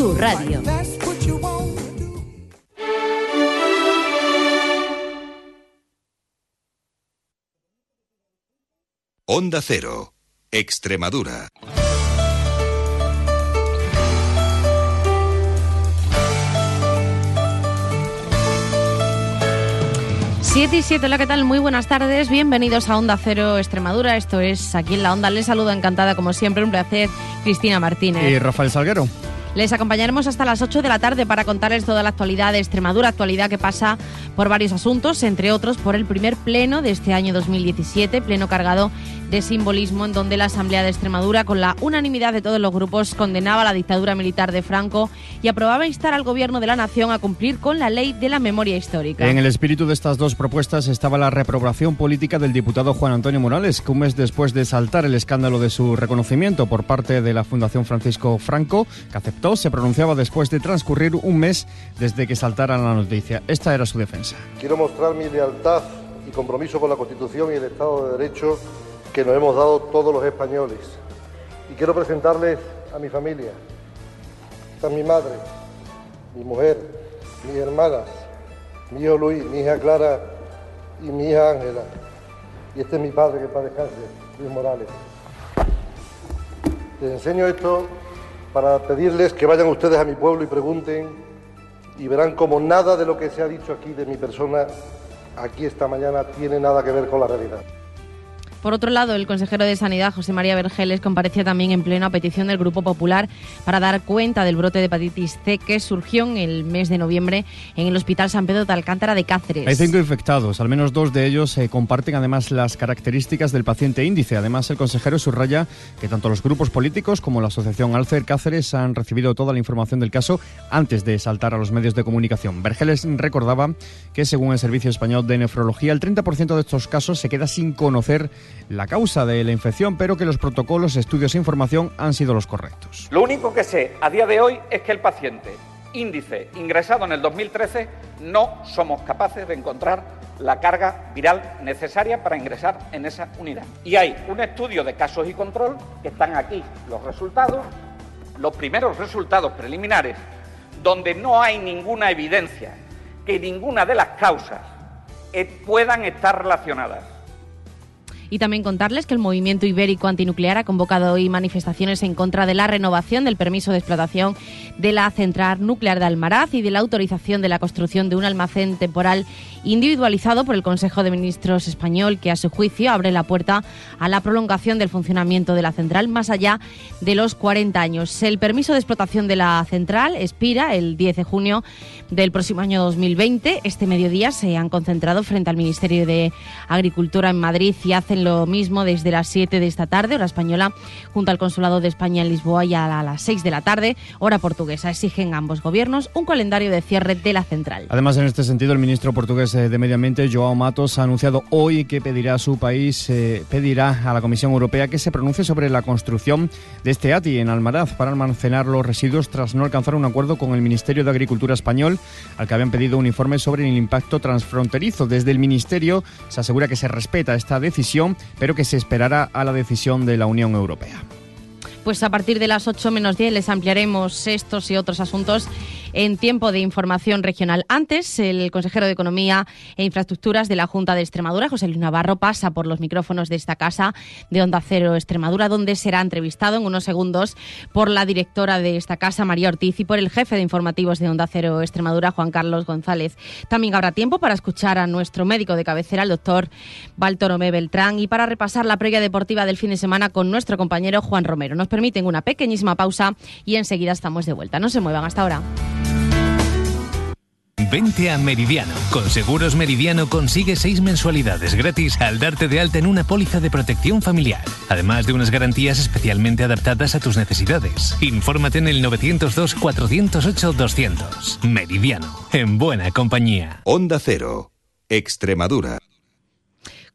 tu radio. Onda Cero, Extremadura. Siete y siete, hola, ¿qué tal? Muy buenas tardes, bienvenidos a Onda Cero Extremadura. Esto es aquí en la Onda. Les saludo encantada, como siempre, un placer, Cristina Martínez. Y Rafael Salguero. Les acompañaremos hasta las 8 de la tarde para contarles toda la actualidad de Extremadura, actualidad que pasa por varios asuntos, entre otros por el primer pleno de este año 2017, pleno cargado de simbolismo en donde la Asamblea de Extremadura, con la unanimidad de todos los grupos, condenaba la dictadura militar de Franco y aprobaba instar al Gobierno de la Nación a cumplir con la ley de la memoria histórica. En el espíritu de estas dos propuestas estaba la reprobación política del diputado Juan Antonio Morales, que un mes después de saltar el escándalo de su reconocimiento por parte de la Fundación Francisco Franco, que aceptó, se pronunciaba después de transcurrir un mes desde que saltara la noticia. Esta era su defensa. Quiero mostrar mi lealtad y compromiso con la Constitución y el Estado de Derecho que nos hemos dado todos los españoles. Y quiero presentarles a mi familia. Esta es mi madre, mi mujer, mis hermanas, mi hijo Luis, mi hija Clara y mi hija Ángela. Y este es mi padre, que para descanse, Luis Morales. Les enseño esto para pedirles que vayan ustedes a mi pueblo y pregunten y verán como nada de lo que se ha dicho aquí de mi persona aquí esta mañana tiene nada que ver con la realidad. Por otro lado, el consejero de Sanidad, José María Vergeles, comparecía también en pleno petición del Grupo Popular para dar cuenta del brote de hepatitis C que surgió en el mes de noviembre en el Hospital San Pedro de Alcántara de Cáceres. Hay cinco infectados, al menos dos de ellos eh, comparten además las características del paciente índice. Además, el consejero subraya que tanto los grupos políticos como la Asociación Alcer Cáceres han recibido toda la información del caso antes de saltar a los medios de comunicación. Vergeles recordaba que, según el Servicio Español de Nefrología, el 30% de estos casos se queda sin conocer la causa de la infección, pero que los protocolos, estudios e información han sido los correctos. Lo único que sé a día de hoy es que el paciente índice ingresado en el 2013 no somos capaces de encontrar la carga viral necesaria para ingresar en esa unidad. Y hay un estudio de casos y control, que están aquí los resultados, los primeros resultados preliminares, donde no hay ninguna evidencia que ninguna de las causas eh, puedan estar relacionadas y también contarles que el movimiento ibérico antinuclear ha convocado hoy manifestaciones en contra de la renovación del permiso de explotación de la central nuclear de Almaraz y de la autorización de la construcción de un almacén temporal individualizado por el Consejo de Ministros español, que a su juicio abre la puerta a la prolongación del funcionamiento de la central más allá de los 40 años. El permiso de explotación de la central expira el 10 de junio del próximo año 2020. Este mediodía se han concentrado frente al Ministerio de Agricultura en Madrid y hacen lo mismo desde las 7 de esta tarde, hora española, junto al Consulado de España en Lisboa y a las 6 de la tarde, hora portuguesa. Exigen ambos gobiernos un calendario de cierre de la central. Además, en este sentido, el ministro portugués de Medio Ambiente, Joao Matos, ha anunciado hoy que pedirá a su país, eh, pedirá a la Comisión Europea que se pronuncie sobre la construcción de este ATI en Almaraz para almacenar los residuos tras no alcanzar un acuerdo con el Ministerio de Agricultura español, al que habían pedido un informe sobre el impacto transfronterizo. Desde el Ministerio se asegura que se respeta esta decisión pero que se esperará a la decisión de la Unión Europea. Pues a partir de las 8 menos 10 les ampliaremos estos y otros asuntos en tiempo de información regional. Antes, el consejero de Economía e Infraestructuras de la Junta de Extremadura, José Luis Navarro, pasa por los micrófonos de esta casa de Onda Cero Extremadura, donde será entrevistado en unos segundos por la directora de esta casa, María Ortiz, y por el jefe de informativos de Onda Cero Extremadura, Juan Carlos González. También habrá tiempo para escuchar a nuestro médico de cabecera, el doctor Baltoromé Beltrán, y para repasar la previa deportiva del fin de semana con nuestro compañero Juan Romero. Nos permiten una pequeñísima pausa y enseguida estamos de vuelta. No se muevan hasta ahora. Vente a Meridiano. Con Seguros Meridiano consigue seis mensualidades gratis al darte de alta en una póliza de protección familiar, además de unas garantías especialmente adaptadas a tus necesidades. Infórmate en el 902 408 200. Meridiano, en buena compañía. Onda Cero, Extremadura.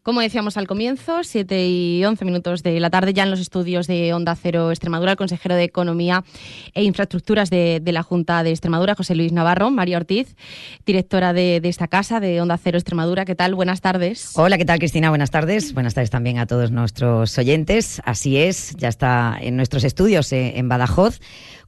Como decíamos al comienzo, 7 y 11 minutos de la tarde, ya en los estudios de Onda Cero Extremadura, el consejero de Economía e Infraestructuras de, la Junta de Extremadura, José Luis Navarro, María Ortiz, directora de, esta casa de Onda Cero Extremadura. ¿Qué tal? Buenas tardes. Hola, ¿qué tal, Cristina? Buenas tardes. Buenas tardes también a todos nuestros oyentes. Así es, ya está en nuestros estudios eh, en Badajoz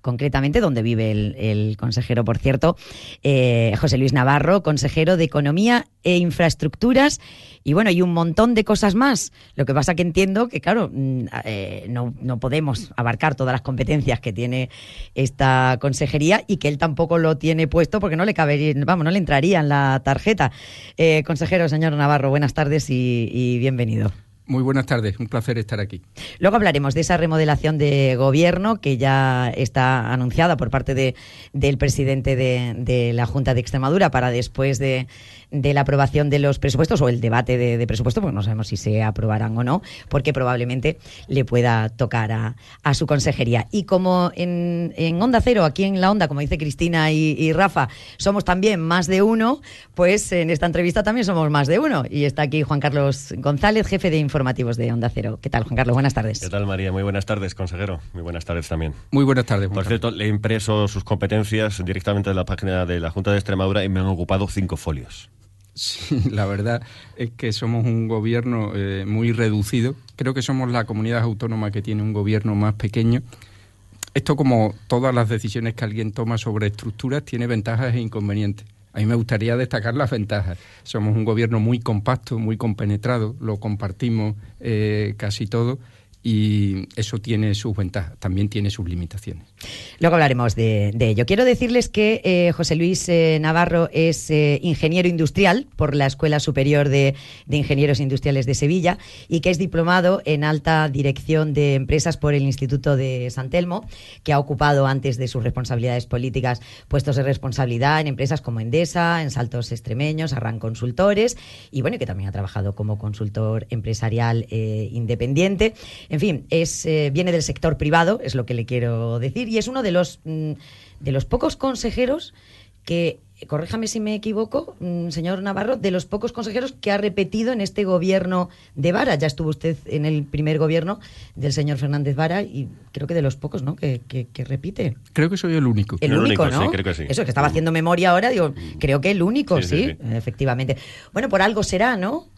concretamente donde vive el, consejero, por cierto, eh, José Luis Navarro, consejero de Economía e Infraestructuras y bueno, y un montón de cosas más. Lo que pasa que entiendo que, claro, mm, eh, no, no, podemos abarcar todas las competencias que tiene esta consejería y que él tampoco lo tiene puesto porque no le cabería, vamos, no le entraría en la tarjeta. Eh, consejero, señor Navarro, buenas tardes y bienvenido. Muy buenas tardes, un placer estar aquí. Luego hablaremos de esa remodelación de gobierno que ya está anunciada por parte de, del presidente de, de la Junta de Extremadura para después de, de la aprobación de los presupuestos o el debate de, de presupuestos, porque no sabemos si se aprobarán o no, porque probablemente le pueda tocar a, a su consejería. Y como en, en, Onda Cero, aquí en la Onda, como dice Cristina y, y, Rafa, somos también más de uno, pues en esta entrevista también somos más de uno. Y está aquí Juan Carlos González, jefe de informativos de Onda Cero. ¿Qué tal, Juan Carlos? Buenas tardes. ¿Qué tal, María? Muy buenas tardes, consejero. Muy buenas tardes también. Muy buenas tardes. Por cierto, le he impreso sus competencias directamente de la página de la Junta de Extremadura y me han ocupado cinco folios. Sí, la verdad es que somos un gobierno eh, muy reducido. Creo que somos la comunidad autónoma que tiene un gobierno más pequeño. Esto, como todas las decisiones que alguien toma sobre estructuras, tiene ventajas e inconvenientes. A mí me gustaría destacar las ventajas. Somos un gobierno muy compacto, muy compenetrado, lo compartimos eh, casi todo y eso tiene sus ventajas, también tiene sus limitaciones. Luego hablaremos de, ello. Quiero decirles que eh, José Luis eh, Navarro es eh, ingeniero industrial por la Escuela Superior de, Ingenieros Industriales de Sevilla y que es diplomado en alta dirección de empresas por el Instituto de San Telmo, que ha ocupado antes de sus responsabilidades políticas puestos de responsabilidad en empresas como Endesa, en Saltos Extremeños, Arran Consultores y bueno, que también ha trabajado como consultor empresarial independiente. En fin, es, viene del sector privado, es lo que le quiero decir, y es uno de los, mm, de los pocos consejeros que, corríjame si me equivoco, mm, señor Navarro, de los pocos consejeros que ha repetido en este gobierno de Vara. Ya estuvo usted en el primer gobierno del señor Fernández Vara y creo que de los pocos, ¿no? Que, repite. Creo que soy el único. El, único, ¿no? Sí, creo que sí. Eso, que estaba haciendo memoria ahora, digo, creo que el único, sí, efectivamente. Bueno, por algo será, ¿no?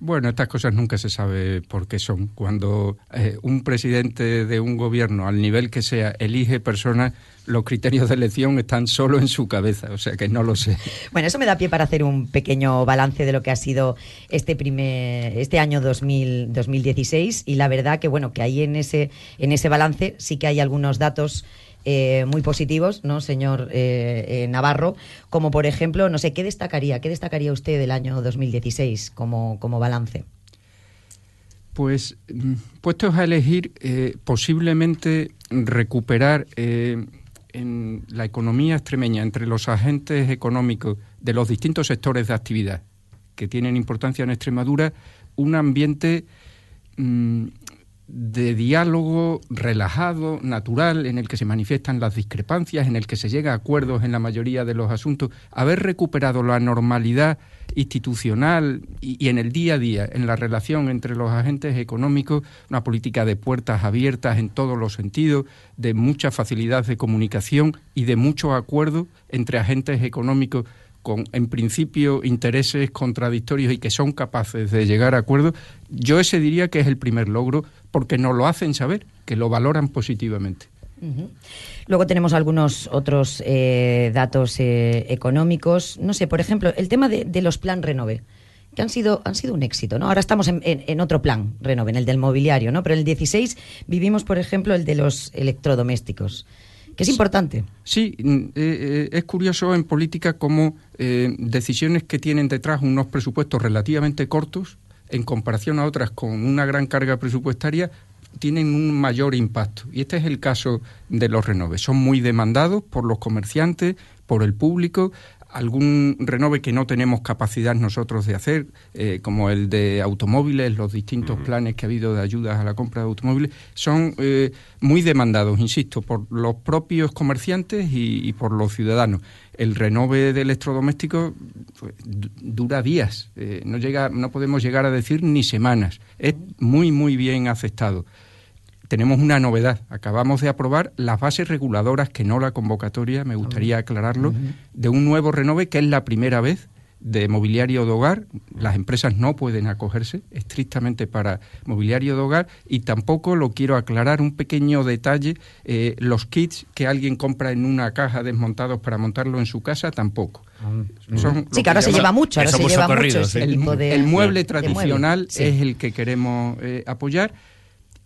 Bueno, estas cosas nunca se sabe por qué son. Cuando eh, un presidente de un gobierno, al nivel que sea, elige personas, los criterios de elección están solo en su cabeza, o sea que no lo sé. Bueno, eso me da pie para hacer un pequeño balance de lo que ha sido este primer este año 2000, 2016 y la verdad que bueno, que ahí en ese en ese balance sí que hay algunos datos eh, muy positivos, ¿no, señor eh, eh, Navarro? Como por ejemplo, no sé, ¿qué destacaría? ¿Qué destacaría usted del año 2016 como, como balance? Pues, mm, puestos a elegir, posiblemente recuperar en la economía extremeña entre los agentes económicos de los distintos sectores de actividad que tienen importancia en Extremadura, un ambiente mm, de diálogo relajado, natural, en el que se manifiestan las discrepancias, en el que se llega a acuerdos en la mayoría de los asuntos, haber recuperado la normalidad institucional y, en el día a día, en la relación entre los agentes económicos, una política de puertas abiertas en todos los sentidos, de mucha facilidad de comunicación y de mucho acuerdo entre agentes económicos con, en principio, intereses contradictorios y que son capaces de llegar a acuerdos, yo ese diría que es el primer logro porque nos lo hacen saber, que lo valoran positivamente. Luego tenemos algunos otros eh, datos eh, económicos. No sé, por ejemplo, el tema de, los plan Renove, que han sido, han sido un éxito, ¿no? Ahora estamos en, otro plan Renove, en el del mobiliario, ¿no? Pero en el 16 vivimos, por ejemplo, el de los electrodomésticos que es importante. Sí, mm, eh, es curioso en política cómo decisiones que tienen detrás unos presupuestos relativamente cortos en comparación a otras con una gran carga presupuestaria, tienen un mayor impacto. Y este es el caso de los renoves. Son muy demandados por los comerciantes, por el público. Algún renove que no tenemos capacidad nosotros de hacer, eh, como el de automóviles, los distintos planes que ha habido de ayudas a la compra de automóviles, son eh, muy demandados, insisto, por los propios comerciantes y por los ciudadanos el renove de electrodomésticos pues, dura días, eh, no, llega, no podemos llegar a decir ni semanas. Es muy, muy bien aceptado. Tenemos una novedad. Acabamos de aprobar las bases reguladoras, que no la convocatoria, me gustaría aclararlo, de un nuevo renove que es la primera vez de mobiliario de hogar. Las empresas no pueden acogerse estrictamente para mobiliario de hogar y tampoco, lo quiero aclarar, un pequeño detalle, eh, los kits que alguien compra en una caja desmontados para montarlo en su casa, tampoco. Mm. sí, que ahora se lleva mucho, ahora se lleva mucho el, mueble tradicional es el que queremos eh, apoyar.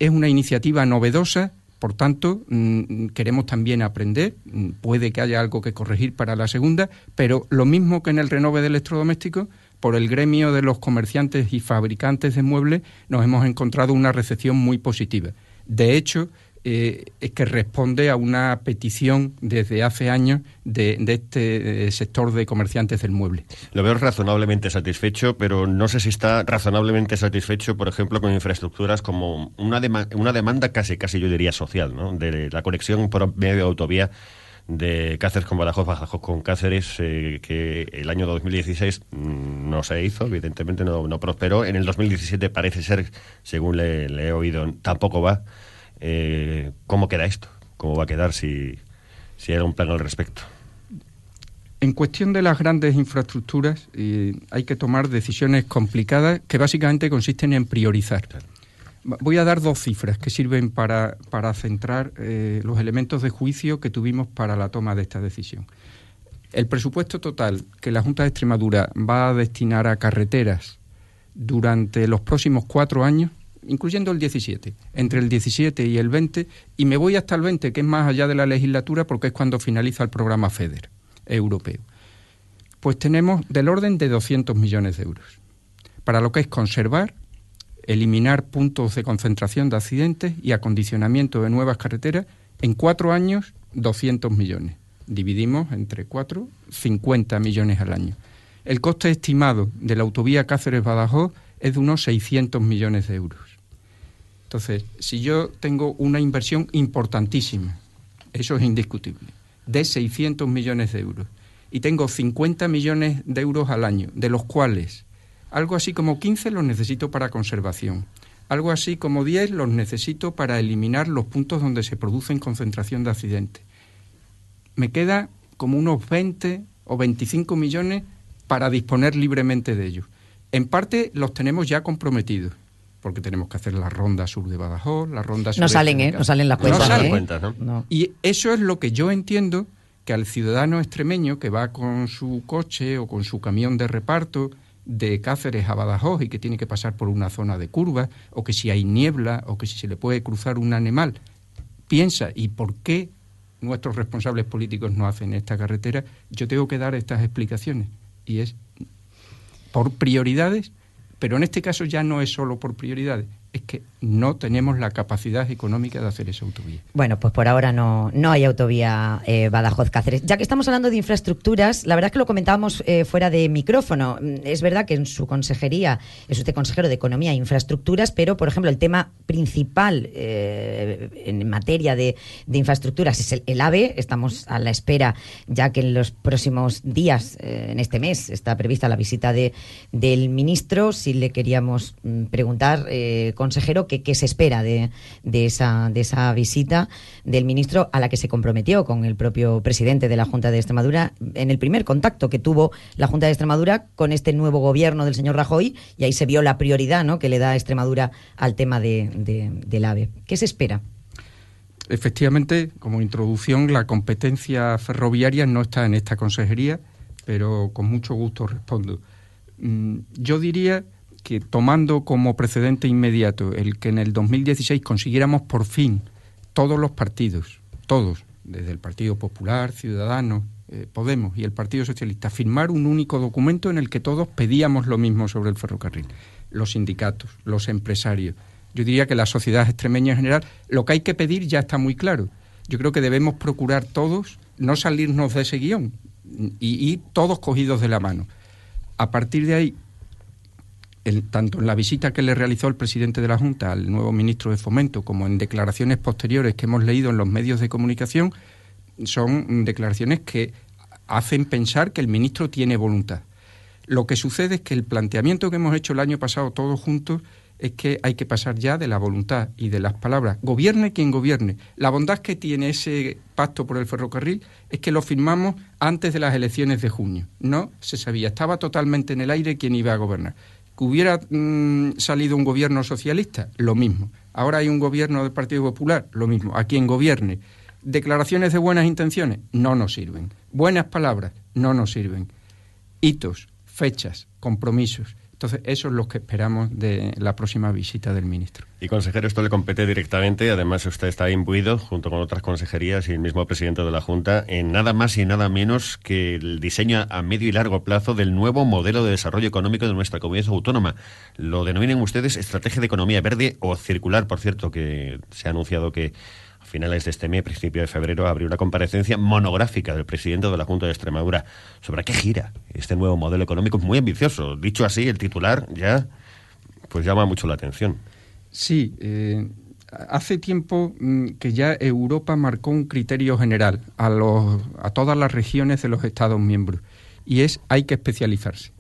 Es una iniciativa novedosa, por tanto, mm, queremos también aprender. Mm, puede que haya algo que corregir para la segunda, pero lo mismo que en el renove de electrodomésticos, por el gremio de los comerciantes y fabricantes de muebles nos hemos encontrado una recepción muy positiva. De hecho, eh, es que responde a una petición desde hace años de, este eh, sector de comerciantes del mueble. Lo veo razonablemente satisfecho, pero no sé si está razonablemente satisfecho, por ejemplo, con infraestructuras como una, una demanda casi, casi yo diría social, ¿no? de la conexión por medio de autovía de Cáceres con Badajoz, Badajoz con Cáceres, eh, que el año 2016 mm, no se hizo, evidentemente no, no, prosperó. En el 2017 parece ser, según le he oído, tampoco va. Eh, ¿Cómo queda esto? ¿Cómo va a quedar si, si hay un plan al respecto? En cuestión de las grandes infraestructuras, eh, hay que tomar decisiones complicadas que básicamente consisten en priorizar. Voy a dar dos cifras que sirven para, para centrar eh, los elementos de juicio que tuvimos para la toma de esta decisión. El presupuesto total que la Junta de Extremadura va a destinar a carreteras durante los próximos cuatro años incluyendo el 17, entre el 17 y el 20, y me voy hasta el 20, que es más allá de la legislatura, porque es cuando finaliza el programa FEDER europeo. Pues tenemos del orden de 200 millones de euros, para lo que es conservar, eliminar puntos de concentración de accidentes y acondicionamiento de nuevas carreteras, en cuatro años 200 millones. Dividimos entre cuatro, 50 millones al año. El coste estimado de la autovía Cáceres-Badajoz es de unos 600 millones de euros. Entonces, si yo tengo una inversión importantísima, eso es indiscutible, de 600 millones de euros, y tengo 50 millones de euros al año, de los cuales algo así como 15 los necesito para conservación, algo así como 10 los necesito para eliminar los puntos donde se producen concentración de accidentes. Me queda como unos 20 o 25 millones para disponer libremente de ellos. En parte los tenemos ya comprometidos porque tenemos que hacer la ronda sur de Badajoz, la ronda sur no salen, ¿eh? No salen las cuentas. No salen. ¿eh? ¿no? Y eso es lo que yo entiendo que al ciudadano extremeño que va con su coche o con su camión de reparto de Cáceres a Badajoz y que tiene que pasar por una zona de curva, o que si hay niebla, o que si se le puede cruzar un animal, piensa, ¿y por qué nuestros responsables políticos no hacen esta carretera? Yo tengo que dar estas explicaciones. Y es por prioridades pero en este caso ya no es solo por prioridades, es que no tenemos la capacidad económica de hacer esa autovía. Bueno, pues por ahora no, no hay autovía eh, Badajoz-Cáceres. Ya que estamos hablando de infraestructuras, la verdad es que lo comentábamos eh, fuera de micrófono. Mm, es verdad que en su consejería es usted consejero de Economía e Infraestructuras, pero, por ejemplo, el tema principal eh, en materia de, infraestructuras es el, AVE. Estamos a la espera, ya que en los próximos días, en este mes, está prevista la visita de, del ministro. Si le queríamos mm, preguntar consejero, ¿qué, se espera de, esa, de esa visita del ministro a la que se comprometió con el propio presidente de la Junta de Extremadura en el primer contacto que tuvo la Junta de Extremadura con este nuevo gobierno del señor Rajoy? Y ahí se vio la prioridad ¿no? que le da Extremadura al tema de, del AVE. ¿Qué se espera? Efectivamente, como introducción, la competencia ferroviaria no está en esta consejería, pero con mucho gusto respondo. Mm, yo diría que tomando como precedente inmediato el que en el 2016 consiguiéramos por fin todos los partidos, todos, desde el Partido Popular, Ciudadanos, eh, Podemos y el Partido Socialista, firmar un único documento en el que todos pedíamos lo mismo sobre el ferrocarril, los sindicatos, los empresarios. Yo diría que la sociedad extremeña en general, lo que hay que pedir ya está muy claro. Yo creo que debemos procurar todos no salirnos de ese guion y ir todos cogidos de la mano. A partir de ahí, tanto en la visita que le realizó el presidente de la Junta al nuevo ministro de Fomento como en declaraciones posteriores que hemos leído en los medios de comunicación, son declaraciones que hacen pensar que el ministro tiene voluntad. Lo que sucede es que el planteamiento que hemos hecho el año pasado todos juntos es que hay que pasar ya de la voluntad y de las palabras. Gobierne quien gobierne. La bondad que tiene ese pacto por el ferrocarril es que lo firmamos antes de las elecciones de junio. No se sabía, estaba totalmente en el aire quién iba a gobernar. Hubiera mm, salido un gobierno socialista, lo mismo. Ahora hay un gobierno del Partido Popular, lo mismo. A quien gobierne. Declaraciones de buenas intenciones no nos sirven. Buenas palabras no nos sirven. Hitos, fechas, compromisos entonces, eso es lo que esperamos de la próxima visita del ministro. Y consejero, esto le compete directamente, además usted está imbuido, junto con otras consejerías y el mismo presidente de la Junta, en nada más y nada menos que el diseño a medio y largo plazo del nuevo modelo de desarrollo económico de nuestra comunidad autónoma. Lo denominan ustedes estrategia de economía verde o circular, por cierto, que se ha anunciado que finales de este mes, principio de febrero, abrió una comparecencia monográfica del presidente de la Junta de Extremadura sobre qué gira este nuevo modelo económico muy ambicioso. Dicho así, el titular ya pues llama mucho la atención. Sí, eh, hace tiempo mm, que ya Europa marcó un criterio general a, los, a todas las regiones de los Estados miembros y es hay que especializarse.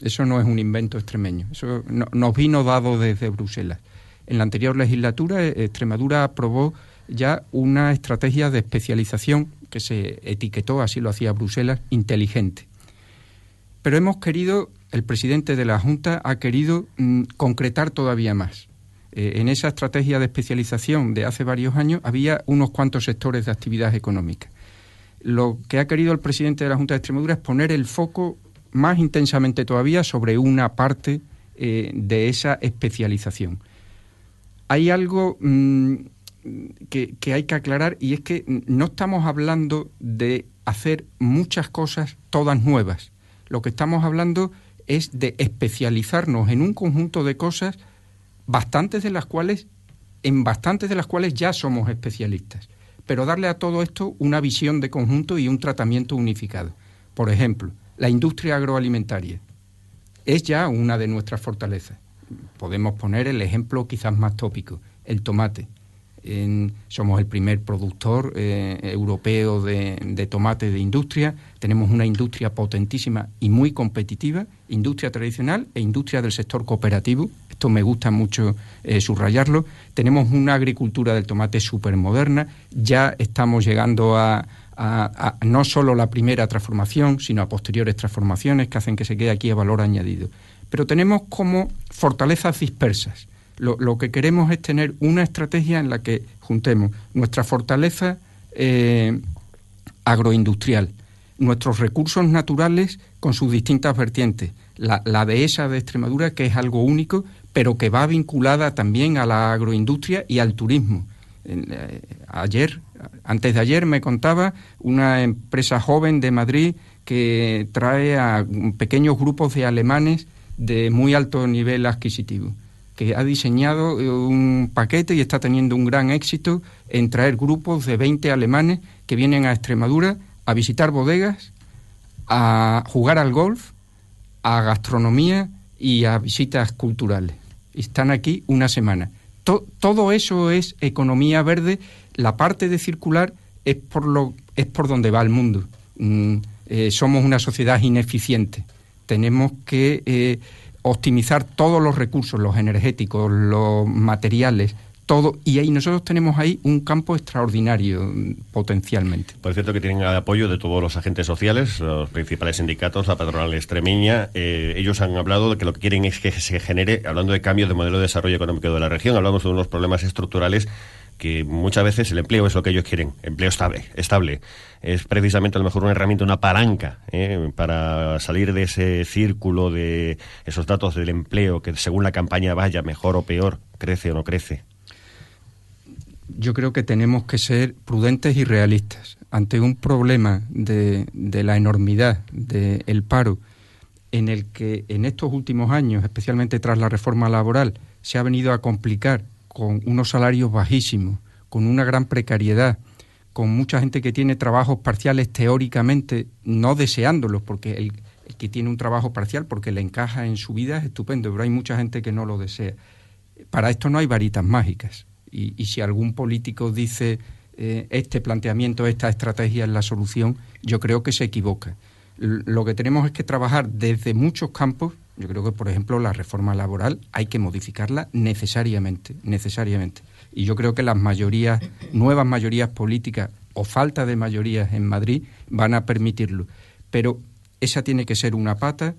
Eso no es un invento extremeño, eso nos vino dado desde Bruselas. En la anterior legislatura, eh, Extremadura aprobó ya una estrategia de especialización que se etiquetó, así lo hacía Bruselas, inteligente. Pero hemos querido, el presidente de la Junta ha querido mm, concretar todavía más. Eh, en esa estrategia de especialización de hace varios años había unos cuantos sectores de actividad económica. Lo que ha querido el presidente de la Junta de Extremadura es poner el foco más intensamente todavía sobre una parte eh, de esa especialización. Hay algo mm, que, hay que aclarar y es que no estamos hablando de hacer muchas cosas todas nuevas. Lo que estamos hablando es de especializarnos en un conjunto de cosas, bastantes de las cuales, en bastantes de las cuales ya somos especialistas, pero darle a todo esto una visión de conjunto y un tratamiento unificado. Por ejemplo, la industria agroalimentaria es ya una de nuestras fortalezas. Podemos poner el ejemplo quizás más tópico, el tomate somos el primer productor eh, europeo de, tomate de industria. Tenemos una industria potentísima y muy competitiva, industria tradicional e industria del sector cooperativo. Esto me gusta mucho eh, subrayarlo. Tenemos una agricultura del tomate súper moderna. Ya estamos llegando a, no solo la primera transformación, sino a posteriores transformaciones que hacen que se quede aquí a valor añadido. Pero tenemos como fortalezas dispersas lo, que queremos es tener una estrategia en la que juntemos nuestra fortaleza eh, agroindustrial, nuestros recursos naturales con sus distintas vertientes, la, la dehesa de Extremadura, que es algo único, pero que va vinculada también a la agroindustria y al turismo. Eh, ayer, antes de ayer, me contaba una empresa joven de Madrid que trae a pequeños grupos de alemanes de muy alto nivel adquisitivo que ha diseñado eh, un paquete y está teniendo un gran éxito en traer grupos de 20 alemanes que vienen a Extremadura a visitar bodegas, a jugar al golf, a gastronomía y a visitas culturales. Están aquí una semana. todo eso es economía verde. La parte de circular es por, lo, es por donde va el mundo. Mm, eh, somos una sociedad ineficiente. Tenemos que eh, optimizar todos los recursos, los energéticos, los materiales, todo, y ahí nosotros tenemos ahí un campo extraordinario potencialmente. Por cierto que tienen el apoyo de todos los agentes sociales, los principales sindicatos, la patronal extremeña. Eh, ellos han hablado de que lo que quieren es que se genere, hablando de cambio de modelo de desarrollo económico de la región, hablamos de unos problemas estructurales que muchas veces el empleo es lo que ellos quieren, empleo estable, estable. Es precisamente a lo mejor una herramienta, una palanca ¿eh? para salir de ese círculo de esos datos del empleo que según la campaña vaya mejor o peor, crece o no crece. Yo creo que tenemos que ser prudentes y realistas ante un problema de, de la enormidad del paro en el que en estos últimos años, especialmente tras la reforma laboral, se ha venido a complicar con unos salarios bajísimos, con una gran precariedad, con mucha gente que tiene trabajos parciales teóricamente no deseándolos, porque el, que tiene un trabajo parcial porque le encaja en su vida es estupendo, pero hay mucha gente que no lo desea. Para esto no hay varitas mágicas. Y, si algún político dice eh, este planteamiento, esta estrategia es la solución, yo creo que se equivoca. Lo que tenemos es que trabajar desde muchos campos Yo creo que, por ejemplo, la reforma laboral hay que modificarla necesariamente, necesariamente. Y yo creo que las mayorías, nuevas mayorías políticas o falta de mayorías en Madrid van a permitirlo. Pero esa tiene que ser una pata,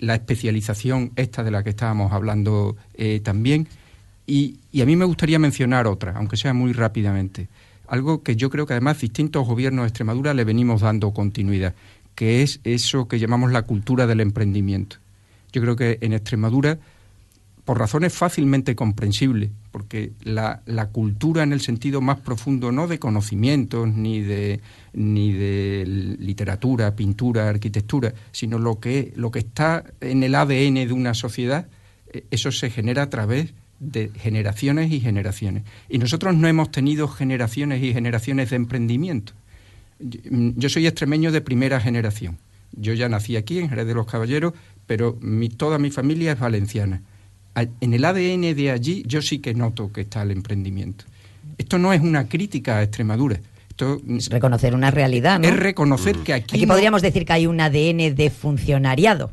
la especialización esta de la que estábamos hablando eh, también. Y, y a mí me gustaría mencionar otra, aunque sea muy rápidamente. Algo que yo creo que además distintos gobiernos de Extremadura le venimos dando continuidad, que es eso que llamamos la cultura del emprendimiento. Yo creo que en Extremadura, por razones fácilmente comprensibles, porque la, cultura en el sentido más profundo, no de conocimientos ni de, ni de literatura, pintura, arquitectura, sino lo que, lo que está en el ADN de una sociedad, eh, eso se genera a través de generaciones y generaciones. Y nosotros no hemos tenido generaciones y generaciones de emprendimiento. Yo soy extremeño de primera generación. Yo ya nací aquí, en Jerez de los Caballeros, pero mi, toda mi familia es valenciana. En el ADN de allí yo sí que noto que está el emprendimiento. Esto no es una crítica a Extremadura. Esto es reconocer una realidad, ¿no? Es reconocer que aquí... Aquí podríamos decir que hay un ADN de funcionariado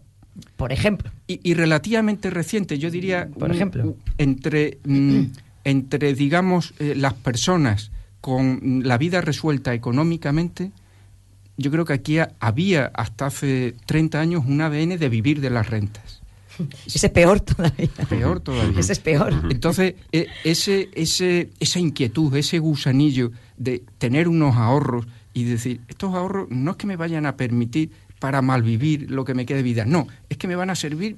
por ejemplo. Y, relativamente reciente, yo diría, por ejemplo, entre, mm, entre digamos, eh, las personas con la vida resuelta económicamente, yo creo que aquí había hasta hace 30 años un ADN de vivir de las rentas. Ese es peor todavía. Peor todavía. Ese es peor. Entonces, e, ese, ese, esa inquietud, ese gusanillo de tener unos ahorros y decir, estos ahorros no es que me vayan a permitir para malvivir lo que me quede de vida. No, es que me van a servir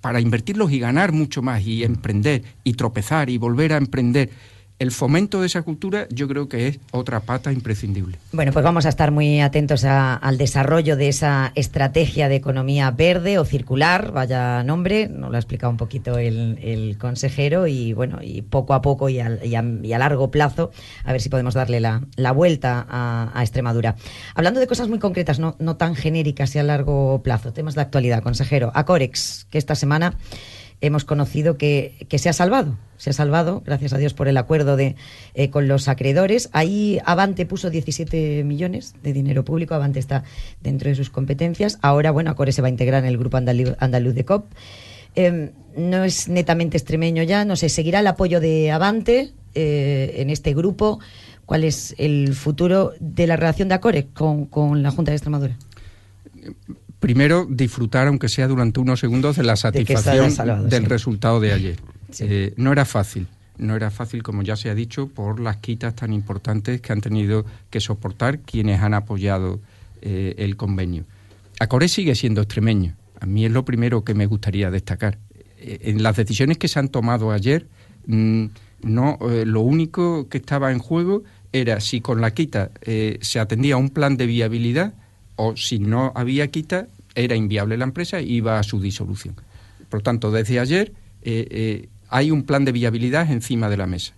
para invertirlos y ganar mucho más y emprender y tropezar y volver a emprender el fomento de esa cultura yo creo que es otra pata imprescindible. Bueno, pues vamos a estar muy atentos al desarrollo de esa estrategia de economía verde o circular, vaya nombre, nos lo ha explicado un poquito el, consejero y bueno, y poco a poco y, a, largo plazo a ver si podemos darle la, vuelta a, Extremadura. Hablando de cosas muy concretas, no, no tan genéricas y a largo plazo, temas de actualidad, consejero, Acorex, que esta semana hemos conocido que, se ha salvado. Se ha salvado, gracias a Dios, por el acuerdo de, eh, con los acreedores. Ahí Avante puso 17 millones de dinero público. Avante está dentro de sus competencias. Ahora, bueno, Acore se va a integrar en el grupo andaluz, de COP. Em, no es netamente extremeño ya. No sé, ¿seguirá el apoyo de Avante eh, en este grupo? ¿Cuál es el futuro de la relación de Acore con, con la Junta de Extremadura? Primero disfrutar, aunque sea durante unos segundos, de la satisfacción del resultado de ayer. Eh, no era fácil, no era fácil, como ya se ha dicho, por las quitas tan importantes que han tenido que soportar quienes han apoyado eh, el convenio. Acore sigue siendo extremeño. A mí es lo primero que me gustaría destacar. Eh, en las decisiones que se han tomado ayer, mm, no, lo único que estaba en juego era si con la quita se atendía a un plan de viabilidad o si no había quita, era inviable la empresa y iba a su disolución. Por tanto, desde ayer eh, eh, hay un plan de viabilidad encima de la mesa.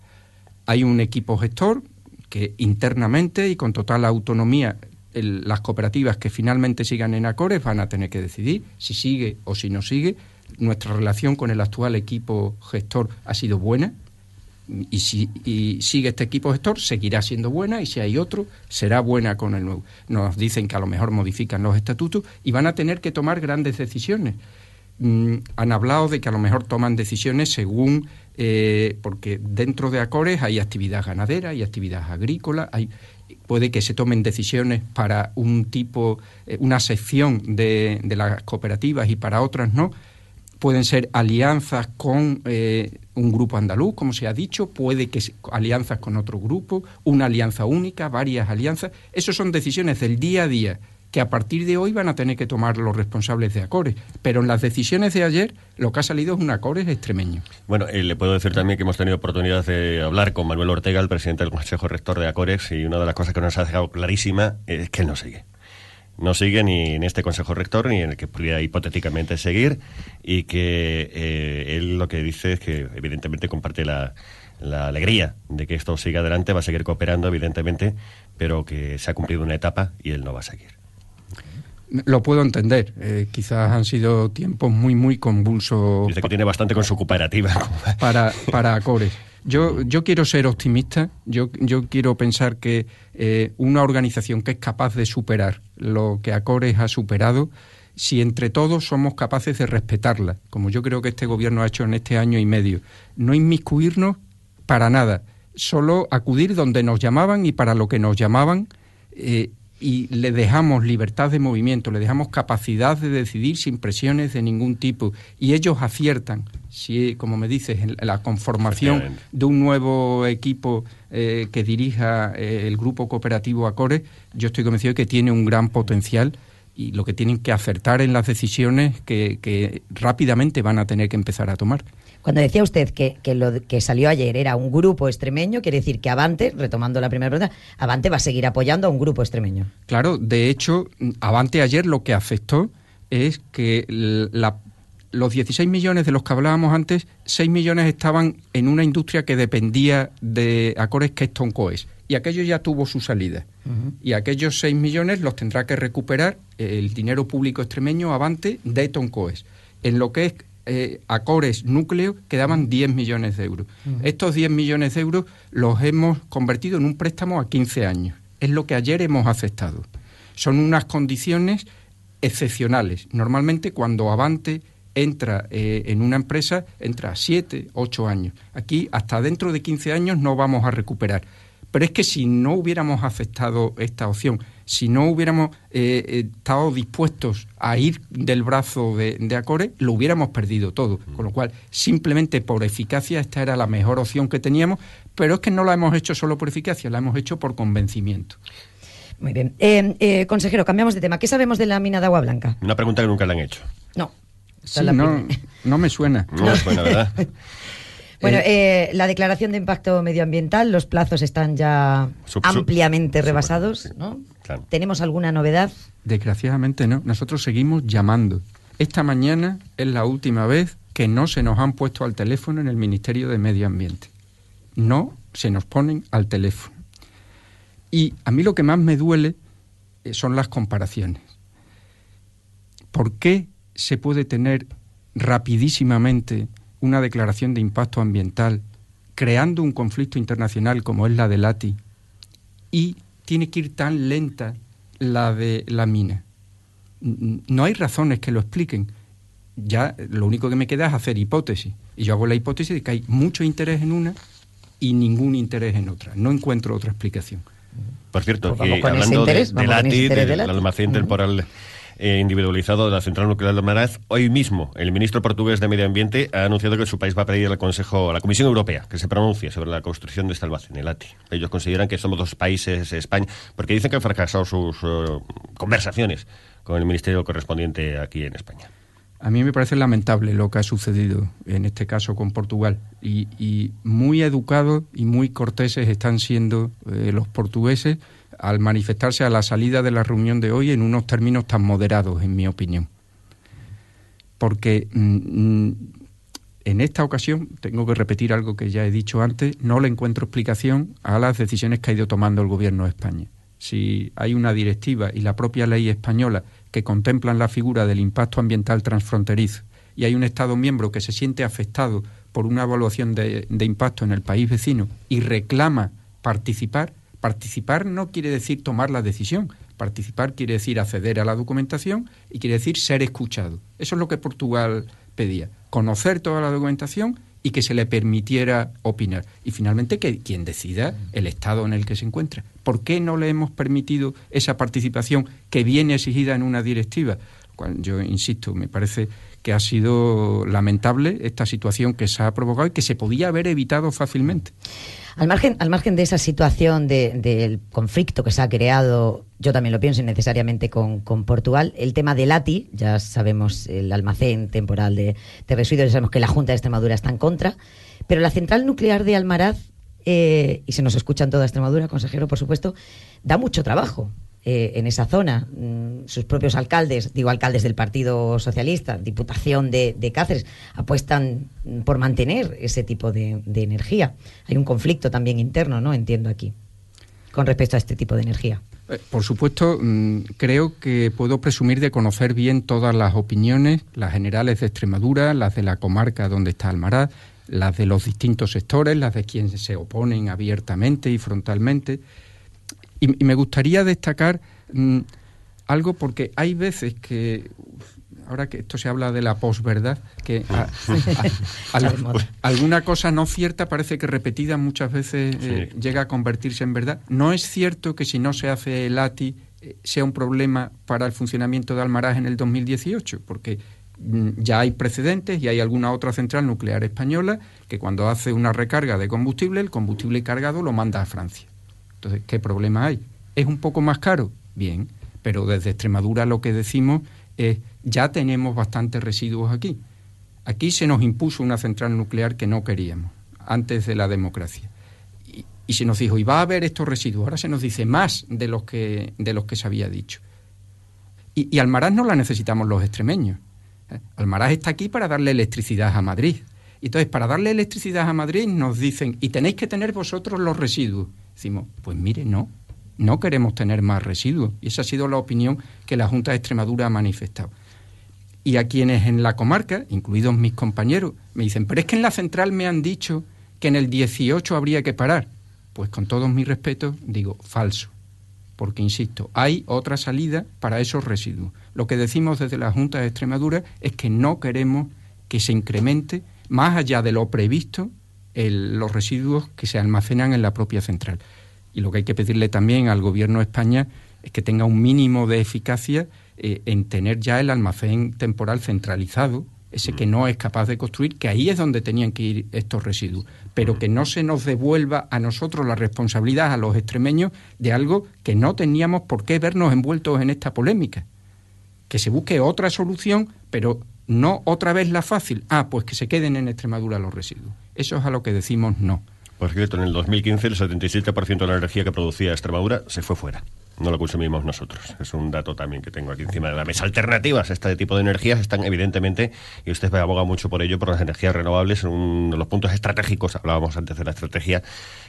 Hay un equipo gestor que internamente y con total autonomía las cooperativas que finalmente sigan en Acores van a tener que decidir si sigue o si no sigue. Nuestra relación con el actual equipo gestor ha sido buena, y si sigue este equipo gestor, seguirá siendo buena y si hay otro, será buena con el nuevo. Nos dicen que a lo mejor modifican los estatutos y van a tener que tomar grandes decisiones. Mm, han hablado de que a lo mejor toman decisiones según, eh, porque dentro de Acores hay actividad ganadera, hay actividad agrícola, hay, puede que se tomen decisiones para un tipo, eh, una sección de las cooperativas y para otras no pueden ser alianzas con eh, un grupo andaluz, como se ha dicho, puede que alianzas con otro grupo, una alianza única, varias alianzas. Esas son decisiones del día a día que a partir de hoy van a tener que tomar los responsables de Acores. Pero en las decisiones de ayer lo que ha salido es un Acores extremeño. Bueno, eh, le puedo decir también que hemos tenido oportunidad de hablar con Manuel Ortega, el presidente del Consejo Rector de Acores, y una de las cosas que nos ha dejado clarísima es que él no sigue no sigue ni en este Consejo Rector ni en el que podría hipotéticamente seguir y que eh, él lo que dice es que evidentemente comparte la, alegría de que esto siga adelante, va a seguir cooperando evidentemente, pero que se ha cumplido una etapa y él no va a seguir. Lo puedo entender. Eh, quizás han sido tiempos muy, muy convulsos. Dice que tiene bastante con su cooperativa. Para, para Acores. Yo, yo quiero ser optimista, yo, yo quiero pensar que eh, una organización que es capaz de superar lo que Acores ha superado, si entre todos somos capaces de respetarla, como yo creo que este gobierno ha hecho en este año y medio. No inmiscuirnos para nada, solo acudir donde nos llamaban y para lo que nos llamaban. Eh, y le dejamos libertad de movimiento, le dejamos capacidad de decidir sin presiones de ningún tipo y ellos aciertan. Si, como me dices, en la conformación de un nuevo equipo eh, que dirija eh, el grupo cooperativo Acore, yo estoy convencido de que tiene un gran potencial y lo que tienen que acertar en las decisiones que rápidamente van a tener que empezar a tomar. Cuando decía usted que, lo que salió ayer era un grupo extremeño, quiere decir que Avante, retomando la primera pregunta, Avante va a seguir apoyando a un grupo extremeño. Claro, de hecho, Avante ayer lo que afectó es que los 16 millones de los que hablábamos antes, 6 millones estaban en una industria que dependía de Acores que es Toncoes. Y aquello ya tuvo su salida. Y aquellos 6 millones los tendrá que recuperar el dinero público extremeño Avante de Toncoes. En lo que es eh, Acores Núcleo quedaban 10 millones de euros. Estos 10 millones de euros los hemos convertido en un préstamo a 15 años. Es lo que ayer hemos aceptado. Son unas condiciones excepcionales. Normalmente cuando Avante entra eh, en una empresa, entra a 7, 8 años. Aquí hasta dentro de 15 años no vamos a recuperar. Pero es que si no hubiéramos aceptado esta opción, si no hubiéramos eh, eh, estado dispuestos a ir del brazo de, de, Acore, lo hubiéramos perdido todo. Mm. Con lo cual, simplemente por eficacia, esta era la mejor opción que teníamos, pero es que no la hemos hecho solo por eficacia, la hemos hecho por convencimiento. Muy bien. Eh, consejero, cambiamos de tema. ¿Qué sabemos de la mina de Agua Blanca? Una pregunta que nunca le han hecho. No. no, no me suena. No me suena, ¿verdad? Bueno, eh, eh, la declaración de impacto medioambiental, los plazos están ya ampliamente rebasados, ¿no? ¿Tenemos alguna novedad? Desgraciadamente no. Nosotros seguimos llamando. Esta mañana es la última vez que no se nos han puesto al teléfono en el Ministerio de Medio Ambiente. No se nos ponen al teléfono. Y a mí lo que más me duele eh, son las comparaciones. ¿Por qué se puede tener rapidísimamente una declaración de impacto ambiental, creando un conflicto internacional como es la de Lati, y tiene que ir tan lenta la de la mina. No hay razones que lo expliquen. Ya lo único que me queda es hacer hipótesis. Y yo hago la hipótesis de que hay mucho interés en una y ningún interés en otra. No encuentro otra explicación. Por cierto, pues hablando de, del almacén temporal eh, individualizado de la central nuclear de Maraz. Hoy mismo, el ministro portugués de Medio Ambiente ha anunciado que su país va a pedir al Consejo, a la Comisión Europea, que se pronuncie sobre la construcción de este almacén, el ATI. Ellos consideran que somos dos países, España, porque dicen que han fracasado sus eh, conversaciones con el ministerio correspondiente aquí en España. A mí me parece lamentable lo que ha sucedido en este caso con Portugal y, muy educados y muy corteses están siendo eh, los portugueses al manifestarse a la salida de la reunión de hoy en unos términos tan moderados, en mi opinión. Porque mm, mm, en esta ocasión, tengo que repetir algo que ya he dicho antes, no le encuentro explicación a las decisiones que ha ido tomando el Gobierno de España. Si hay una directiva y la propia ley española que contemplan la figura del impacto ambiental transfronterizo y hay un Estado miembro que se siente afectado por una evaluación de impacto en el país vecino y reclama participar, Participar no quiere decir tomar la decisión. Participar quiere decir acceder a la documentación y quiere decir ser escuchado. Eso es lo que Portugal pedía. Conocer toda la documentación y que se le permitiera opinar. Y finalmente que quien decida el estado en el que se encuentra. ¿Por qué no le hemos permitido esa participación que viene exigida en una directiva? Yo insisto, me parece que ha sido lamentable esta situación que se ha provocado y que se podía haber evitado fácilmente. Al margen, al margen de esa situación del conflicto que se ha creado, yo también lo pienso necesariamente con, Portugal, el tema del ATI, ya sabemos el almacén temporal de, residuos, ya sabemos que la Junta de Extremadura está en contra, pero la central nuclear de Almaraz, eh, y se nos escucha en toda Extremadura, consejero, por supuesto, da mucho trabajo. Eh, en esa zona. Mm, sus propios alcaldes, digo alcaldes del Partido Socialista, Diputación de, Cáceres, apuestan por mantener ese tipo de, energía. Hay un conflicto también interno, ¿no? Entiendo aquí, con respecto a este tipo de energía. Eh, por supuesto, mm, creo que puedo presumir de conocer bien todas las opiniones, las generales de Extremadura, las de la comarca donde está Almaraz, las de los distintos sectores, las de quienes se oponen abiertamente y frontalmente. Y, me gustaría destacar mm, algo porque hay veces que ahora que esto se habla de la posverdad, que alguna cosa no cierta parece que repetida muchas veces eh, llega a convertirse en verdad. No es cierto que si no se hace el ATI eh, sea un problema para el funcionamiento de Almaraz en el 2018, porque mm, ya hay precedentes y hay alguna otra central nuclear española que cuando hace una recarga de combustible, el combustible cargado lo manda a Francia. Entonces, ¿qué problema hay? ¿Es un poco más caro? Bien, pero desde Extremadura lo que decimos es ya tenemos bastantes residuos aquí. Aquí se nos impuso una central nuclear que no queríamos, antes de la democracia. Y, se nos dijo, y va a haber estos residuos. Ahora se nos dice más de los que, de los que se había dicho. Y, y Almaraz no la necesitamos los extremeños. Almaraz está aquí para darle electricidad a Madrid. Entonces, para darle electricidad a Madrid nos dicen, y tenéis que tener vosotros los residuos. Decimos, pues mire, no, no queremos tener más residuos. Y esa ha sido la opinión que la Junta de Extremadura ha manifestado y a quienes en la comarca, incluidos mis compañeros, me dicen, pero es que en la central me han dicho que en el 18 habría que parar. Pues con todos mis respetos digo, falso. Porque, insisto, hay otra salida para esos residuos. Lo que decimos desde la Junta de Extremadura es que no queremos que se incremente, más allá de lo previsto, los residuos que se almacenan en la propia central. Y lo que hay que pedirle también al Gobierno de España es que tenga un mínimo de eficacia eh, en tener ya el almacén temporal centralizado, ese que mm. no es capaz de construir, que ahí es donde tenían que ir estos residuos, pero que no se nos devuelva a nosotros la responsabilidad, a los extremeños, de algo que no teníamos por qué vernos envueltos en esta polémica. Que se busque otra solución, pero no otra vez la fácil. Ah, pues que se queden en Extremadura los residuos. Eso es a lo que decimos no. Por cierto, en el 2015 el 77% de la energía que producía Extremadura se fue fuera no lo consumimos nosotros. Es un dato también que tengo aquí encima de la mesa. Alternativas a este tipo de energías están evidentemente, y usted aboga mucho por ello, por las energías renovables, en los puntos estratégicos, hablábamos antes de la estrategia,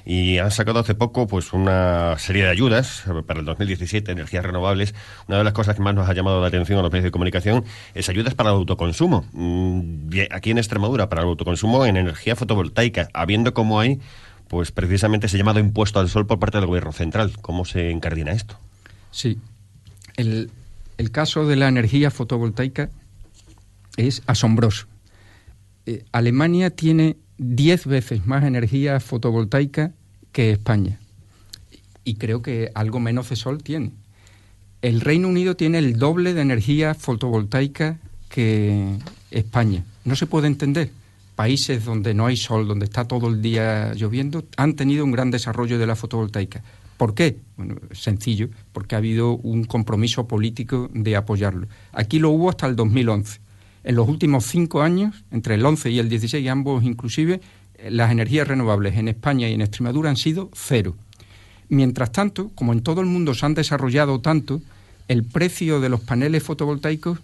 y han sacado hace poco pues una serie de ayudas para el 2017, energías renovables. Una de las cosas que más nos ha llamado la atención a los medios de comunicación es ayudas para el autoconsumo. Mm, aquí en Extremadura, para el autoconsumo en energía fotovoltaica, habiendo como hay pues precisamente ese llamado impuesto al sol por parte del gobierno central. ¿Cómo se encardina esto? Sí, el, caso de la energía fotovoltaica es asombroso. Eh, Alemania tiene 10 veces más energía fotovoltaica que España y creo que algo menos de sol tiene. El Reino Unido tiene el doble de energía fotovoltaica que España. No se puede entender países donde no hay sol, donde está todo el día lloviendo, han tenido un gran desarrollo de la fotovoltaica. ¿Por qué? Bueno, sencillo, porque ha habido un compromiso político de apoyarlo. Aquí lo hubo hasta el 2011. En los últimos cinco años, entre el 11 y el 16, ambos inclusive, eh, las energías renovables en España y en Extremadura han sido cero. Mientras tanto, como en todo el mundo se han desarrollado tanto, el precio de los paneles fotovoltaicos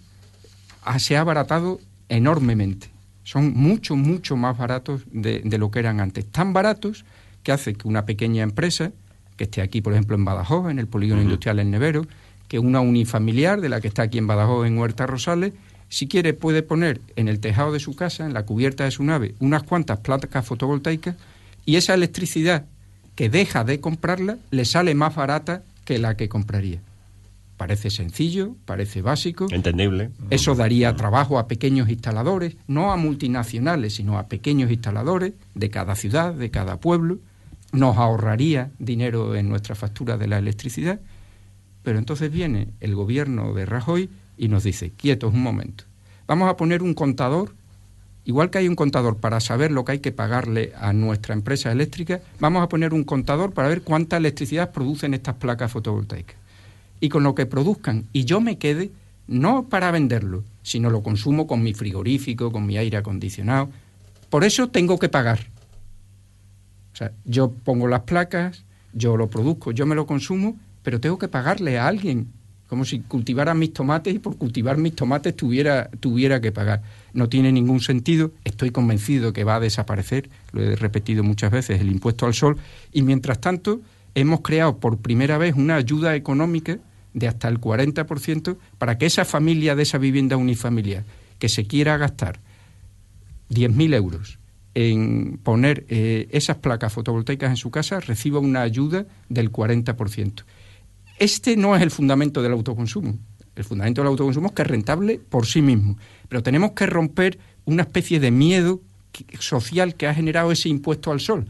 se ha abaratado enormemente son mucho, mucho más baratos de, lo que eran antes. Tan baratos que hace que una pequeña empresa, que esté aquí, por ejemplo, en Badajoz, en el polígono industrial en Nevero, que una unifamiliar de la que está aquí en Badajoz, en Huerta Rosales, si quiere puede poner en el tejado de su casa, en la cubierta de su nave, unas cuantas placas fotovoltaicas y esa electricidad que deja de comprarla le sale más barata que la que compraría. Parece sencillo, parece básico. Entendible. Eso daría trabajo a pequeños instaladores, no a multinacionales, sino a pequeños instaladores de cada ciudad, de cada pueblo. Nos ahorraría dinero en nuestra factura de la electricidad. Pero entonces viene el gobierno de Rajoy y nos dice, quietos un momento, vamos a poner un contador, igual que hay un contador para saber lo que hay que pagarle a nuestra empresa eléctrica, vamos a poner un contador para ver cuánta electricidad producen estas placas fotovoltaicas y con lo que produzcan y yo me quede no para venderlo, sino lo consumo con mi frigorífico, con mi aire acondicionado. Por eso tengo que pagar. O sea, yo pongo las placas, yo lo produzco, yo me lo consumo, pero tengo que pagarle a alguien, como si cultivara mis tomates y por cultivar mis tomates tuviera, tuviera que pagar. No tiene ningún sentido, estoy convencido que va a desaparecer, lo he repetido muchas veces, el impuesto al sol, y mientras tanto hemos creado por primera vez una ayuda económica de hasta el 40% para que esa familia de esa vivienda unifamiliar que se quiera gastar 10.000 euros en poner eh, esas placas fotovoltaicas en su casa reciba una ayuda del 40%. este no es el fundamento del autoconsumo. El fundamento del autoconsumo es que es rentable por sí mismo. Pero tenemos que romper una especie de miedo social que ha generado ese impuesto al sol.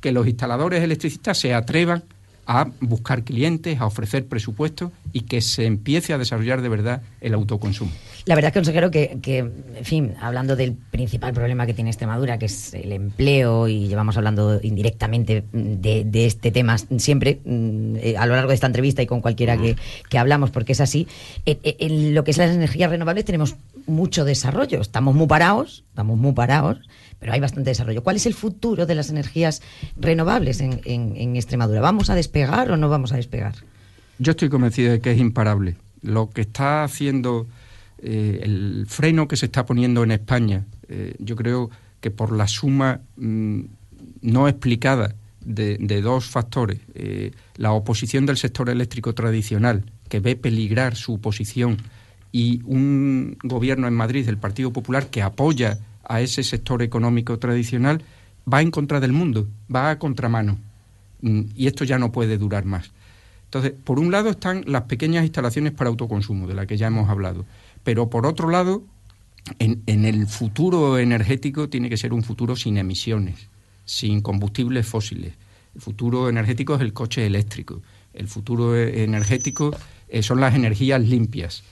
Que los instaladores electricistas se atrevan a buscar clientes, a ofrecer presupuestos y que se empiece a desarrollar de verdad el autoconsumo. La verdad, consejero, que, que, en fin, hablando del principal problema que tiene Extremadura, que es el empleo, y llevamos hablando indirectamente de, este tema siempre, mm, eh, a lo largo de esta entrevista y con cualquiera que, hablamos, porque es así, en, en lo que es las energías renovables tenemos mucho desarrollo. Estamos muy parados, estamos muy parados, pero hay bastante desarrollo. ¿Cuál es el futuro de las energías renovables en, Extremadura? ¿Vamos a despegar o no vamos a despegar? Yo estoy convencido de que es imparable. Lo que está haciendo eh, el freno que se está poniendo en España, eh, yo creo que por la suma mm, no explicada de, dos factores, eh, la oposición del sector eléctrico tradicional, que ve peligrar su posición, y un gobierno en Madrid del Partido Popular que apoya a ese sector económico tradicional va en contra del mundo, va a contramano. Mm, y esto ya no puede durar más. Entonces, por un lado están las pequeñas instalaciones para autoconsumo, de las que ya hemos hablado. Pero por otro lado, en, en, el futuro energético tiene que ser un futuro sin emisiones, sin combustibles fósiles. El futuro energético es el coche eléctrico. El futuro e, energético eh, son las energías limpias.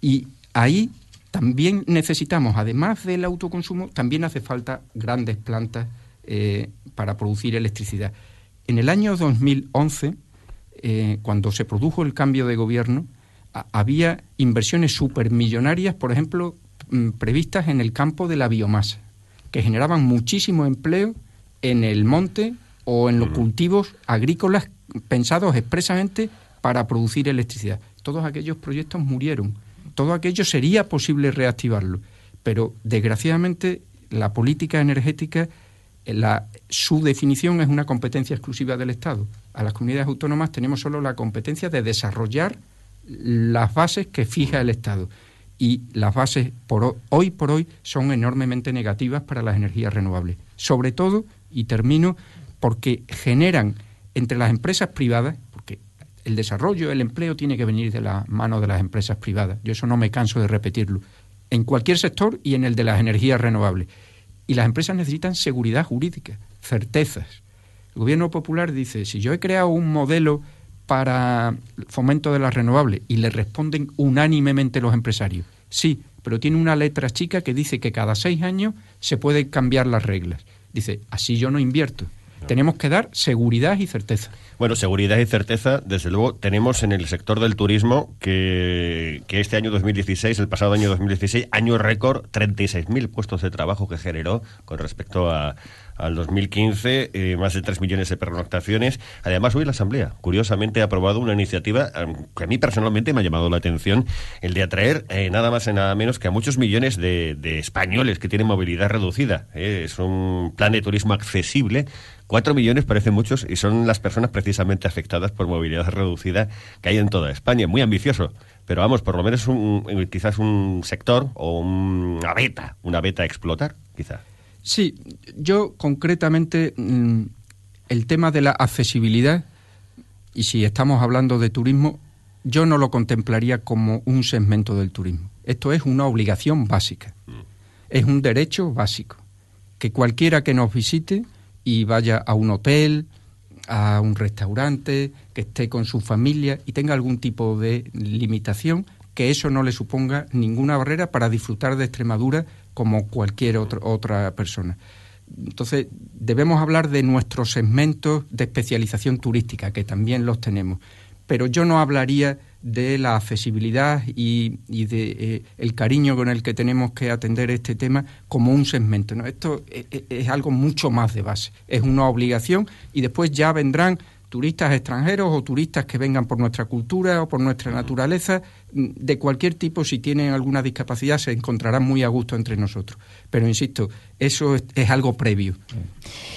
Y ahí también necesitamos, además del autoconsumo, también hace falta grandes plantas eh, para producir electricidad. En el año 2011, eh, cuando se produjo el cambio de gobierno, había inversiones supermillonarias, por ejemplo, mm, previstas en el campo de la biomasa, que generaban muchísimo empleo en el monte o en los cultivos agrícolas pensados expresamente para producir electricidad. Todos aquellos proyectos murieron todo aquello sería posible reactivarlo. Pero desgraciadamente la política energética, la, su definición es una competencia exclusiva del Estado. A las comunidades autónomas tenemos solo la competencia de desarrollar las bases que fija el Estado. Y las bases hoy por hoy son enormemente negativas para las energías renovables. Sobre todo, y termino, porque generan entre las empresas privadas, el desarrollo, el empleo tiene que venir de la mano de las empresas privadas. Yo eso no me canso de repetirlo. En cualquier sector y en el de las energías renovables. Y las empresas necesitan seguridad jurídica, certezas. El gobierno popular dice, si yo he creado un modelo para fomento de las renovables y le responden unánimemente los empresarios, sí, pero tiene una letra chica que dice que cada seis años se pueden cambiar las reglas. Dice, así yo no invierto. Tenemos que dar seguridad y certeza. Bueno, seguridad y certeza, desde luego, tenemos en el sector del turismo que, que este año 2016, el pasado año 2016, año récord, 36.000 puestos de trabajo que generó con respecto a, al 2015, eh, más de 3 millones de pernoctaciones. Además, hoy la Asamblea, curiosamente, ha aprobado una iniciativa que a mí personalmente me ha llamado la atención, el de atraer eh, nada más y nada menos que a muchos millones de, españoles que tienen movilidad reducida. Eh. es un plan de turismo accesible. Cuatro millones parecen muchos y son las personas precisamente afectadas por movilidad reducida que hay en toda España. Muy ambicioso pero vamos, por lo menos un, quizás un sector o una beta, una beta a explotar, quizás. Sí, yo concretamente mm, el tema de la accesibilidad, y si estamos hablando de turismo, yo no lo contemplaría como un segmento del turismo. Esto es una obligación básica, es un derecho básico, que cualquiera que nos visite y vaya a un hotel, a un restaurante, que esté con su familia y tenga algún tipo de limitación, que eso no le suponga ninguna barrera para disfrutar de Extremadura como cualquier otra persona. Entonces, debemos hablar de nuestros segmentos de especialización turística, que también los tenemos. Pero yo no hablaría de la accesibilidad y, de eh, el cariño con el que tenemos que atender este tema como un segmento. ¿no? Esto es, es, algo mucho más de base. Es una obligación y después ya vendrán turistas extranjeros o turistas que vengan por nuestra cultura o por nuestra naturaleza, de cualquier tipo, si tienen alguna discapacidad, se encontrarán muy a gusto entre nosotros. Pero insisto, eso es, algo previo.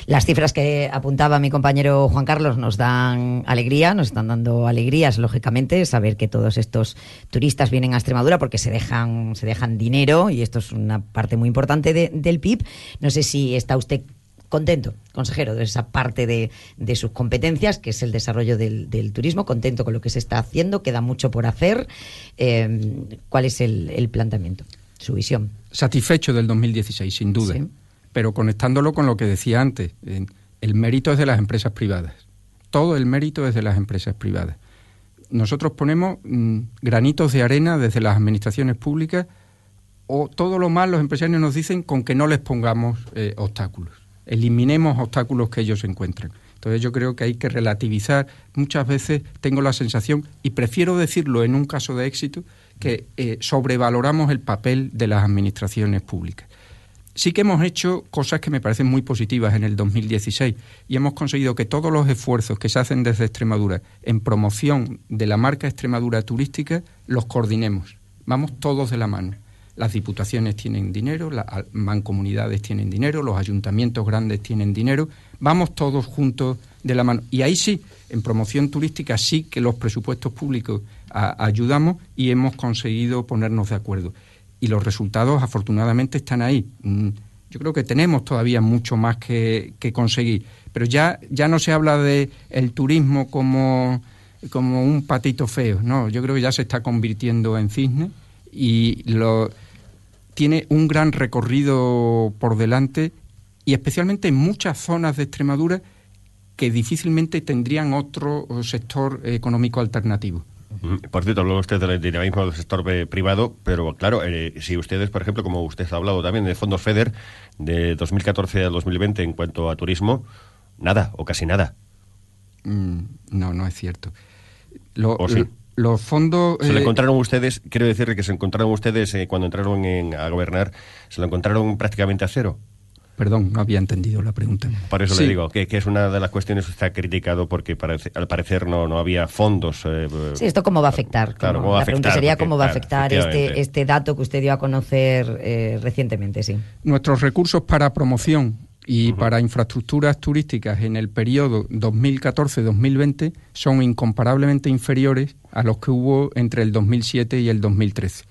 Las cifras que apuntaba mi compañero Juan Carlos nos dan alegría, nos están dando alegrías, lógicamente, saber que todos estos turistas vienen a Extremadura porque se dejan, se dejan dinero y esto es una parte muy importante del PIB. No sé si está usted contento, consejero, de esa parte de, de sus competencias, que es el desarrollo del, del, turismo, contento con lo que se está haciendo, queda mucho por hacer. Eh, ¿Cuál es el, el, planteamiento, su visión? Satisfecho del 2016, sin duda, sí. pero conectándolo con lo que decía antes, el mérito es de las empresas privadas. Todo el mérito es de las empresas privadas. Nosotros ponemos mmm, granitos de arena desde las administraciones públicas o todo lo más los empresarios nos dicen con que no les pongamos eh, obstáculos eliminemos obstáculos que ellos encuentren. Entonces yo creo que hay que relativizar. Muchas veces tengo la sensación, y prefiero decirlo en un caso de éxito, que eh, sobrevaloramos el papel de las administraciones públicas. Sí que hemos hecho cosas que me parecen muy positivas en el 2016 y hemos conseguido que todos los esfuerzos que se hacen desde Extremadura en promoción de la marca Extremadura turística los coordinemos. Vamos todos de la mano las diputaciones tienen dinero, las mancomunidades tienen dinero, los ayuntamientos grandes tienen dinero, vamos todos juntos de la mano. Y ahí sí, en promoción turística sí que los presupuestos públicos ayudamos y hemos conseguido ponernos de acuerdo. Y los resultados afortunadamente están ahí. Mm, yo creo que tenemos todavía mucho más que, que conseguir, pero ya, ya no se habla de el turismo como, como un patito feo, no, yo creo que ya se está convirtiendo en cisne y lo tiene un gran recorrido por delante y especialmente en muchas zonas de Extremadura que difícilmente tendrían otro sector económico alternativo. Por cierto, luego usted del dinamismo del sector privado, pero claro, eh, si ustedes, por ejemplo, como usted ha hablado también de fondos FEDER de 2014 a 2020 en cuanto a turismo, nada o casi nada. Mm, no, no es cierto. Lo, ¿O sí? Los fondos... Se lo encontraron ustedes, quiero decirle que se encontraron ustedes eh, cuando entraron en, a gobernar, se lo encontraron prácticamente a cero. Perdón, no había entendido la pregunta. Por eso sí. le digo, que, que, es una de las cuestiones que está criticado porque parece, al parecer no, no había fondos. Eh, sí, ¿esto cómo va a afectar? Claro, ¿cómo va la a afectar? pregunta sería Porque, cómo va a claro, afectar este, este dato que usted dio a conocer eh, recientemente, sí. Nuestros recursos para promoción y para infraestructuras turísticas en el periodo 2014-2020 son incomparablemente inferiores a los que hubo entre el 2007 y el 2013.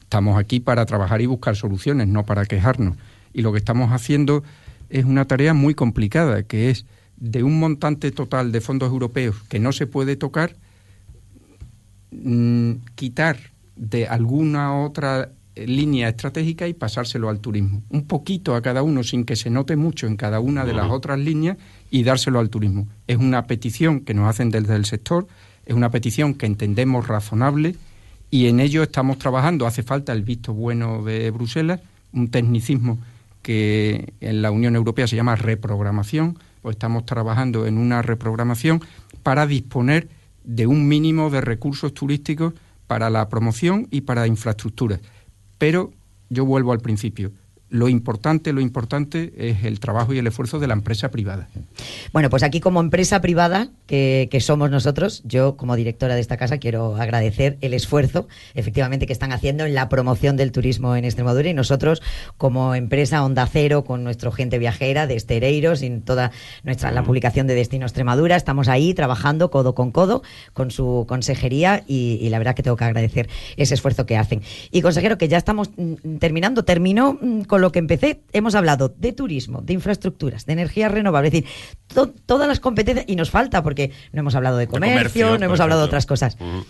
Estamos aquí para trabajar y buscar soluciones, no para quejarnos. Y lo que estamos haciendo es una tarea muy complicada, que es de un montante total de fondos europeos que no se puede tocar, mmm, quitar de alguna otra línea estratégica y pasárselo al turismo. Un poquito a cada uno sin que se note mucho en cada una de las otras líneas y dárselo al turismo. Es una petición que nos hacen desde el sector, es una petición que entendemos razonable y en ello estamos trabajando. Hace falta el visto bueno de Bruselas, un tecnicismo que en la Unión Europea se llama reprogramación, pues estamos trabajando en una reprogramación para disponer de un mínimo de recursos turísticos para la promoción y para infraestructuras. Pero yo vuelvo al principio. Lo importante, lo importante es el trabajo y el esfuerzo de la empresa privada. Bueno, pues aquí como empresa privada que, que, somos nosotros, yo como directora de esta casa quiero agradecer el esfuerzo efectivamente que están haciendo en la promoción del turismo en Extremadura y nosotros como empresa Onda Cero con nuestro gente viajera de Estereiros y toda nuestra la publicación de Destino Extremadura estamos ahí trabajando codo con codo con su consejería y, y la verdad que tengo que agradecer ese esfuerzo que hacen. Y consejero que ya estamos mm, terminando, terminó mm, con lo que empecé, hemos hablado de turismo, de infraestructuras, de energías renovables, es decir, to todas las competencias, y nos falta porque no hemos hablado de comercio, de comercio no hemos hablado de otras cosas. Uh -huh.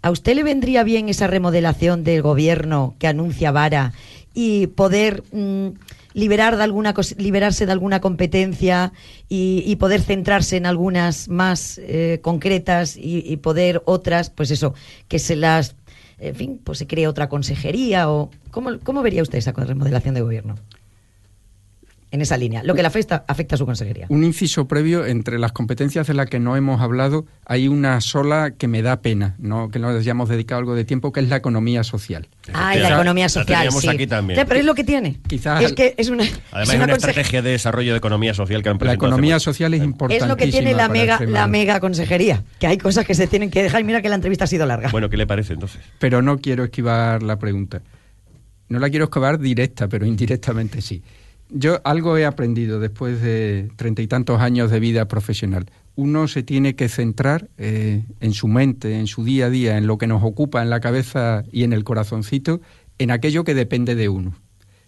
¿A usted le vendría bien esa remodelación del gobierno que anuncia Vara y poder mmm, liberar de alguna liberarse de alguna competencia y, y, poder centrarse en algunas más eh, concretas y, y poder otras, pues eso, que se las en fin, pues se cree otra consejería o ¿cómo, cómo vería usted esa remodelación de gobierno? En esa línea, lo que le afecta, afecta a su consejería. Un inciso previo, entre las competencias de las que no hemos hablado, hay una sola que me da pena, ¿no? que nos hayamos dedicado algo de tiempo, que es la economía social. Ah, la economía social, la sí. aquí también. Ya, pero es lo que tiene. Quizás es que es una, Además, es una, una estrategia de desarrollo de economía social que han La economía social es importante. Es lo que tiene la mega, la mega consejería, que hay cosas que se tienen que dejar. Mira que la entrevista ha sido larga. Bueno, ¿qué le parece entonces? Pero no quiero esquivar la pregunta. No la quiero esquivar directa, pero indirectamente sí. Yo algo he aprendido después de treinta y tantos años de vida profesional. Uno se tiene que centrar eh, en su mente, en su día a día, en lo que nos ocupa en la cabeza y en el corazoncito, en aquello que depende de uno.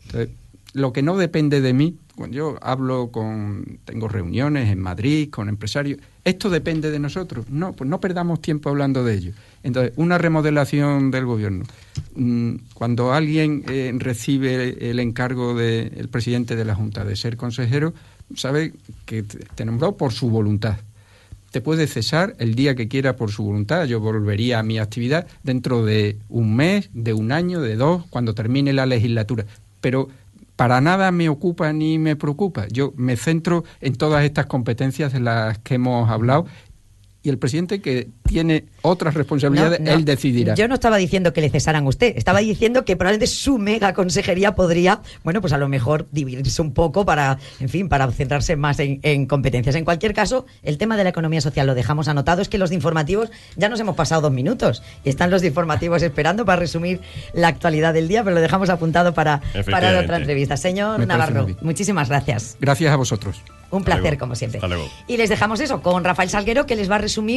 Entonces, lo que no depende de mí, cuando yo hablo con, tengo reuniones en Madrid con empresarios, esto depende de nosotros. No, pues no perdamos tiempo hablando de ello. Entonces, una remodelación del gobierno. Mm, cuando alguien eh, recibe el encargo del presidente de la Junta de ser consejero, sabe que te nombrado por su voluntad. Te puede cesar el día que quiera por su voluntad. Yo volvería a mi actividad dentro de un mes, de un año, de dos, cuando termine la legislatura. Pero para nada me ocupa ni me preocupa. Yo me centro en todas estas competencias de las que hemos hablado y el presidente que tiene otras responsabilidades, él decidirá. Yo no estaba diciendo que le cesaran a usted, estaba diciendo que probablemente su mega consejería podría, bueno, pues a lo mejor dividirse un poco para, en fin, para centrarse más en, competencias. En cualquier caso, el tema de la economía social lo dejamos anotado, es que los informativos ya nos hemos pasado dos minutos y están los informativos esperando para resumir la actualidad del día, pero lo dejamos apuntado para, para otra entrevista. Señor Navarro, muchísimas gracias. Gracias a vosotros. Un placer, como siempre. Y les dejamos eso con Rafael Salguero, que les va a resumir presumir